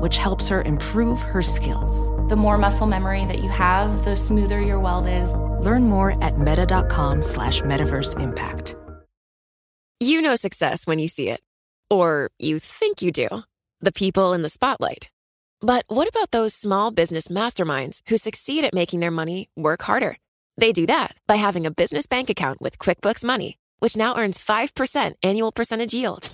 which helps her improve her skills. The more muscle memory that you have, the smoother your weld is. Learn more at meta.com slash metaverse impact. You know success when you see it. Or you think you do. The people in the spotlight. But what about those small business masterminds who succeed at making their money work harder? They do that by having a business bank account with QuickBooks Money which now earns 5% annual percentage yield.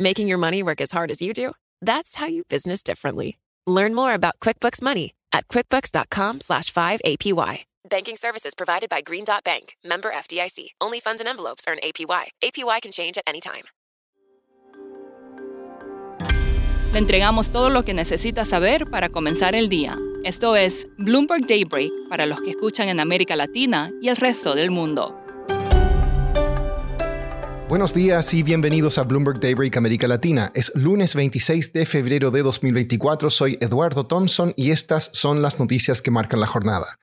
Making your money work as hard as you do? That's how you business differently. Learn more about QuickBooks Money at quickbooks.com slash 5APY. Banking services provided by Green Dot Bank, member FDIC. Only funds and envelopes earn APY. APY can change at any time. Le entregamos todo lo que necesita saber para comenzar el día. Esto es Bloomberg Daybreak para los que escuchan en América Latina y el resto del mundo. Buenos días y bienvenidos a Bloomberg Daybreak América Latina. Es lunes 26 de febrero de 2024. Soy Eduardo Thompson y estas son las noticias que marcan la jornada.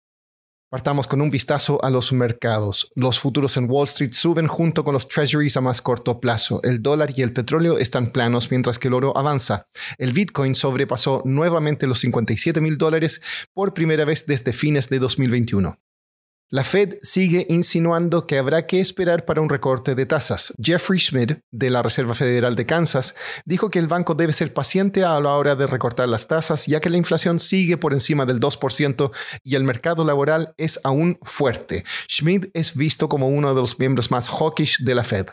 Partamos con un vistazo a los mercados. Los futuros en Wall Street suben junto con los treasuries a más corto plazo. El dólar y el petróleo están planos mientras que el oro avanza. El Bitcoin sobrepasó nuevamente los 57 mil dólares por primera vez desde fines de 2021. La Fed sigue insinuando que habrá que esperar para un recorte de tasas. Jeffrey Schmidt, de la Reserva Federal de Kansas, dijo que el banco debe ser paciente a la hora de recortar las tasas, ya que la inflación sigue por encima del 2% y el mercado laboral es aún fuerte. Schmidt es visto como uno de los miembros más hawkish de la Fed.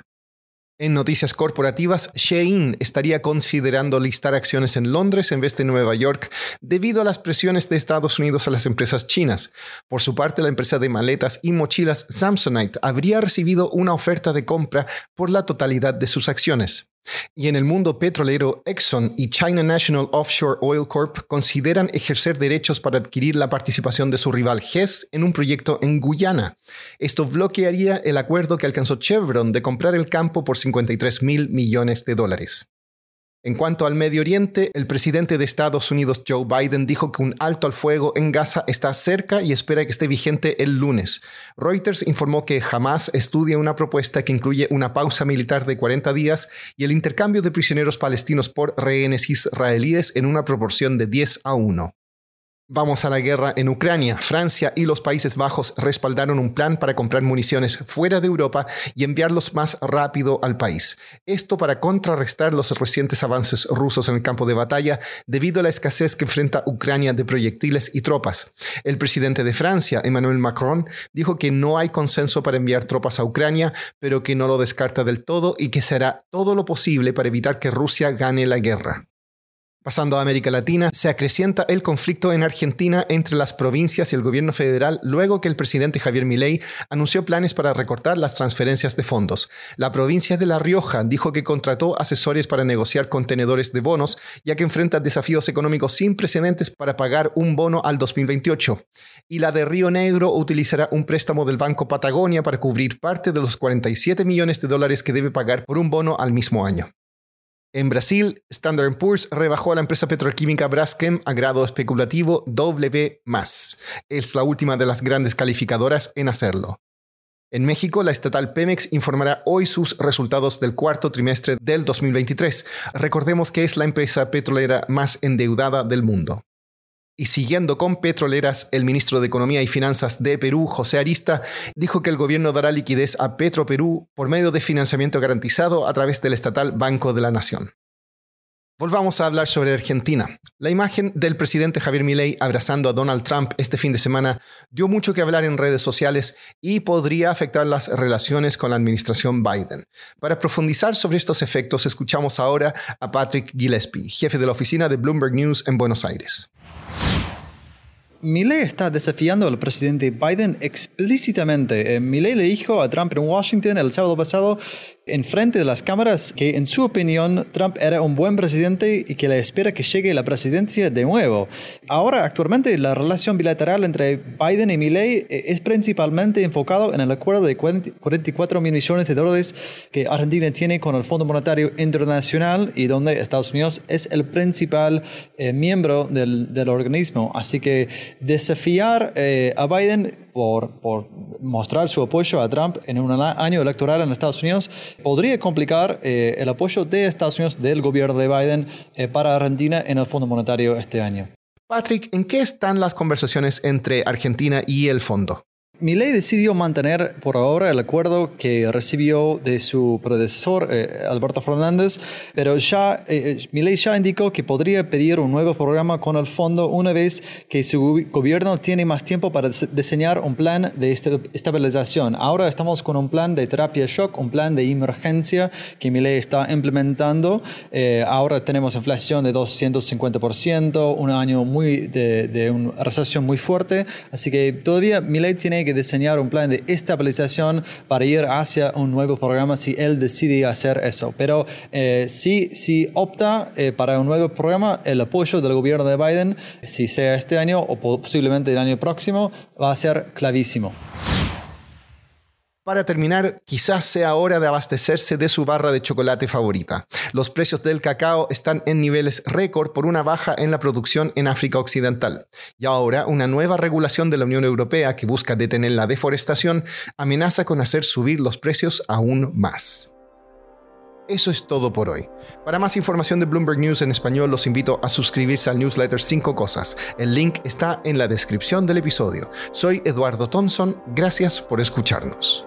En noticias corporativas, Shein estaría considerando listar acciones en Londres en vez de Nueva York debido a las presiones de Estados Unidos a las empresas chinas. Por su parte, la empresa de maletas y mochilas Samsonite habría recibido una oferta de compra por la totalidad de sus acciones. Y en el mundo petrolero, Exxon y China National Offshore Oil Corp consideran ejercer derechos para adquirir la participación de su rival Hess en un proyecto en Guyana. Esto bloquearía el acuerdo que alcanzó Chevron de comprar el campo por 53 mil millones de dólares. En cuanto al Medio Oriente, el presidente de Estados Unidos Joe Biden dijo que un alto al fuego en Gaza está cerca y espera que esté vigente el lunes. Reuters informó que Hamas estudia una propuesta que incluye una pausa militar de 40 días y el intercambio de prisioneros palestinos por rehenes israelíes en una proporción de 10 a 1. Vamos a la guerra en Ucrania. Francia y los Países Bajos respaldaron un plan para comprar municiones fuera de Europa y enviarlos más rápido al país. Esto para contrarrestar los recientes avances rusos en el campo de batalla debido a la escasez que enfrenta Ucrania de proyectiles y tropas. El presidente de Francia, Emmanuel Macron, dijo que no hay consenso para enviar tropas a Ucrania, pero que no lo descarta del todo y que será todo lo posible para evitar que Rusia gane la guerra. Pasando a América Latina, se acrecienta el conflicto en Argentina entre las provincias y el gobierno federal luego que el presidente Javier Milei anunció planes para recortar las transferencias de fondos. La provincia de La Rioja dijo que contrató asesores para negociar contenedores de bonos, ya que enfrenta desafíos económicos sin precedentes para pagar un bono al 2028. Y la de Río Negro utilizará un préstamo del Banco Patagonia para cubrir parte de los 47 millones de dólares que debe pagar por un bono al mismo año. En Brasil, Standard Poor's rebajó a la empresa petroquímica Braskem a grado especulativo W+. Es la última de las grandes calificadoras en hacerlo. En México, la estatal Pemex informará hoy sus resultados del cuarto trimestre del 2023. Recordemos que es la empresa petrolera más endeudada del mundo. Y siguiendo con petroleras, el ministro de Economía y Finanzas de Perú, José Arista, dijo que el gobierno dará liquidez a Petro Perú por medio de financiamiento garantizado a través del estatal Banco de la Nación. Volvamos a hablar sobre Argentina. La imagen del presidente Javier Milei abrazando a Donald Trump este fin de semana dio mucho que hablar en redes sociales y podría afectar las relaciones con la administración Biden. Para profundizar sobre estos efectos, escuchamos ahora a Patrick Gillespie, jefe de la oficina de Bloomberg News en Buenos Aires. Milley está desafiando al presidente Biden explícitamente. Eh, Milley le dijo a Trump en Washington el sábado pasado en frente de las cámaras que en su opinión Trump era un buen presidente y que le espera que llegue la presidencia de nuevo. Ahora, actualmente, la relación bilateral entre Biden y Milley eh, es principalmente enfocado en el acuerdo de 44 millones de dólares que Argentina tiene con el Fondo Monetario Internacional y donde Estados Unidos es el principal eh, miembro del, del, organismo. Así que desafiar eh, a Biden por, mostrar su apoyo a Trump en un año electoral en Estados Unidos podría complicar eh, el apoyo de Estados Unidos, del gobierno de Biden, eh, para Argentina en el Fondo Monetario este año. Patrick, ¿en qué están las conversaciones entre Argentina y el fondo? Milei decidió mantener por ahora el acuerdo que recibió de su predecesor, eh, Alberto Fernández, pero ya eh, eh, ya indicó que podría pedir un nuevo programa con el fondo una vez que su gobierno tiene más tiempo para diseñar un plan de estabilización. Ahora estamos con un plan de terapia shock, un plan de emergencia que Milei está implementando. ahora tenemos inflación de 250%, un año muy de, de una recesión muy fuerte, así que todavía Milei que diseñar un plan de estabilización para ir hacia un nuevo programa si él decide hacer eso. Pero eh, si, si opta eh, para un nuevo programa, el apoyo del gobierno de Biden, si sea este año o posiblemente el año próximo, va a ser clavísimo. Para terminar, quizás sea hora de abastecerse de su barra de chocolate favorita. Los precios del cacao están en niveles récord por una baja en la producción en África Occidental. Y ahora, una nueva regulación de la Unión Europea que busca detener la deforestación amenaza con hacer subir los precios aún más. Eso es todo por hoy. Para más información de Bloomberg News en español, los invito a suscribirse al newsletter 5 Cosas. El link está en la descripción del episodio. Soy Eduardo Thompson, gracias por escucharnos.